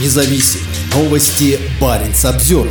независим. Новости Баренц Обзервер.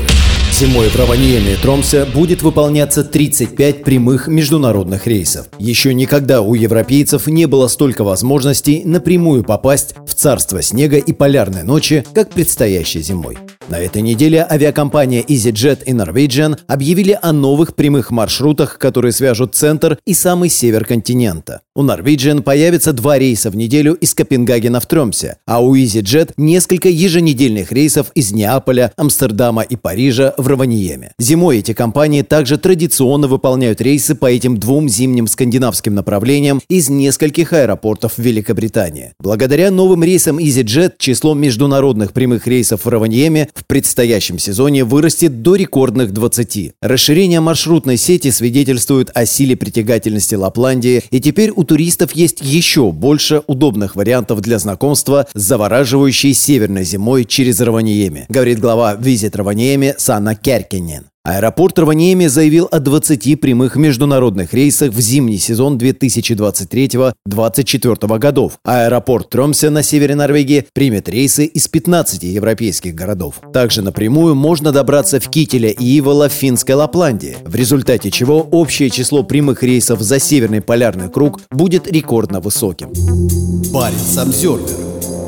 Зимой в Раваньеме и Тромсе будет выполняться 35 прямых международных рейсов. Еще никогда у европейцев не было столько возможностей напрямую попасть в царство снега и полярной ночи, как предстоящей зимой. На этой неделе авиакомпания EasyJet и Norwegian объявили о новых прямых маршрутах, которые свяжут центр и самый север континента. У Norwegian появится два рейса в неделю из Копенгагена в Тромсе, а у EasyJet несколько еженедельных рейсов из Неаполя, Амстердама и Парижа в Раваниеме. Зимой эти компании также традиционно выполняют рейсы по этим двум зимним скандинавским направлениям из нескольких аэропортов Великобритании. Благодаря новым рейсам EasyJet число международных прямых рейсов в Раваниеме в предстоящем сезоне вырастет до рекордных 20. Расширение маршрутной сети свидетельствует о силе притягательности Лапландии, и теперь у туристов есть еще больше удобных вариантов для знакомства с завораживающей северной зимой через Раваниеме, говорит глава Визит Раваниеме Санна Керкинен. Аэропорт Раваниеми заявил о 20 прямых международных рейсах в зимний сезон 2023-2024 годов. Аэропорт Тромсе на севере Норвегии примет рейсы из 15 европейских городов. Также напрямую можно добраться в Кителе и Ивола в финской Лапландии, в результате чего общее число прямых рейсов за Северный полярный круг будет рекордно высоким. Парень Самсервер